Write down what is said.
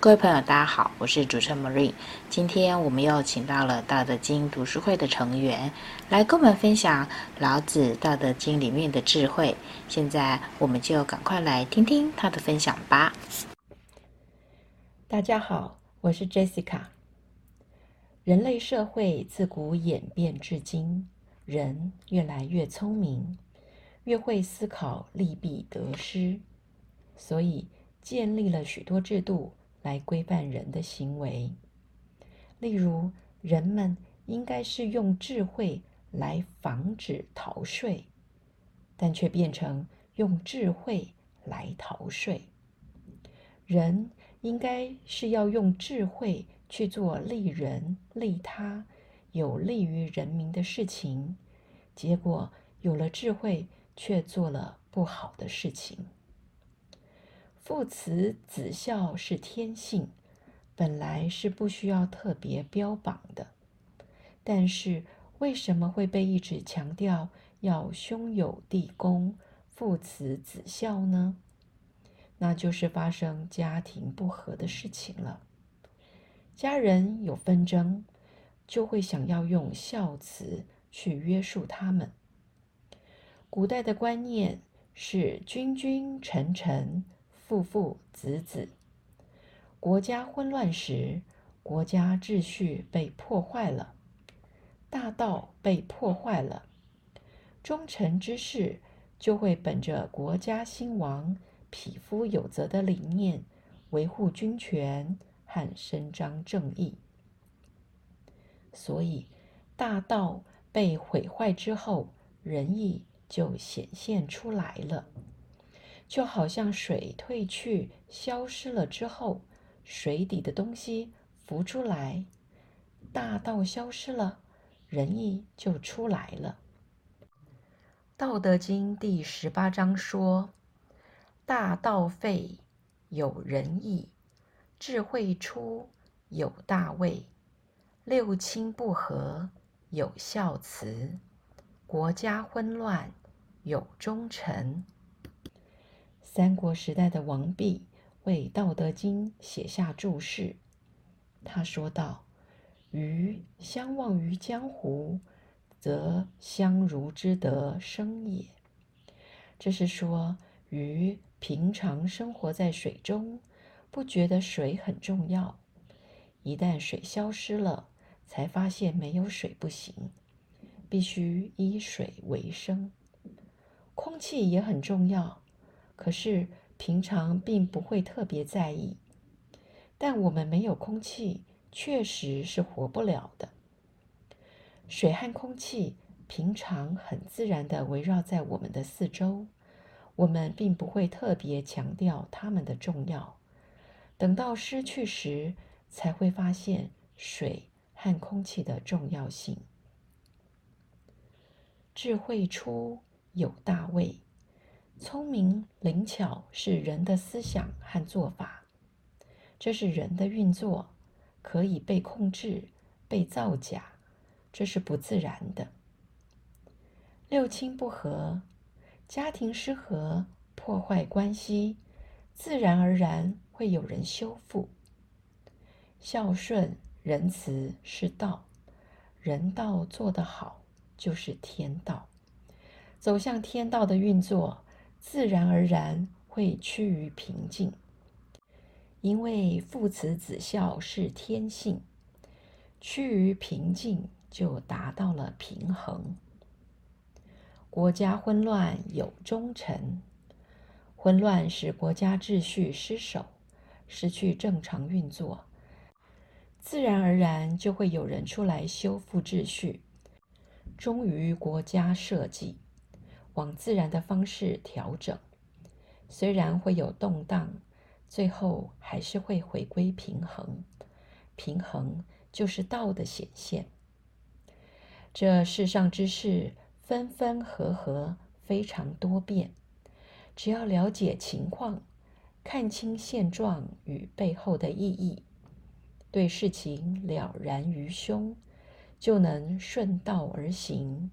各位朋友，大家好，我是主持人 Marie。今天我们又请到了道德经读书会的成员来跟我们分享老子《道德经》里面的智慧。现在我们就赶快来听听他的分享吧。大家好，我是 Jessica。人类社会自古演变至今，人越来越聪明，越会思考利弊得失，所以建立了许多制度。来规范人的行为，例如，人们应该是用智慧来防止逃税，但却变成用智慧来逃税。人应该是要用智慧去做利人利他、有利于人民的事情，结果有了智慧，却做了不好的事情。父慈子孝是天性，本来是不需要特别标榜的。但是为什么会被一直强调要兄友弟恭、父慈子孝呢？那就是发生家庭不和的事情了。家人有纷争，就会想要用孝慈去约束他们。古代的观念是君君臣臣。父父子子，国家混乱时，国家秩序被破坏了，大道被破坏了，忠臣之士就会本着国家兴亡、匹夫有责的理念，维护君权和伸张正义。所以，大道被毁坏之后，仁义就显现出来了。就好像水退去、消失了之后，水底的东西浮出来，大道消失了，仁义就出来了。《道德经》第十八章说：“大道废，有仁义；智慧出，有大位；六亲不和，有孝慈；国家混乱，有忠臣。”三国时代的王弼为《道德经》写下注释，他说道：“鱼相忘于江湖，则相如之德生也。”这是说，鱼平常生活在水中，不觉得水很重要，一旦水消失了，才发现没有水不行，必须以水为生。空气也很重要。可是平常并不会特别在意，但我们没有空气，确实是活不了的。水和空气平常很自然地围绕在我们的四周，我们并不会特别强调它们的重要。等到失去时，才会发现水和空气的重要性。智慧出，有大位。聪明灵巧是人的思想和做法，这是人的运作，可以被控制、被造假，这是不自然的。六亲不和，家庭失和，破坏关系，自然而然会有人修复。孝顺仁慈是道，人道做得好，就是天道。走向天道的运作。自然而然会趋于平静，因为父慈子孝是天性，趋于平静就达到了平衡。国家混乱有忠臣，混乱使国家秩序失守，失去正常运作，自然而然就会有人出来修复秩序，忠于国家社稷。往自然的方式调整，虽然会有动荡，最后还是会回归平衡。平衡就是道的显现。这世上之事分分合合，非常多变，只要了解情况，看清现状与背后的意义，对事情了然于胸，就能顺道而行，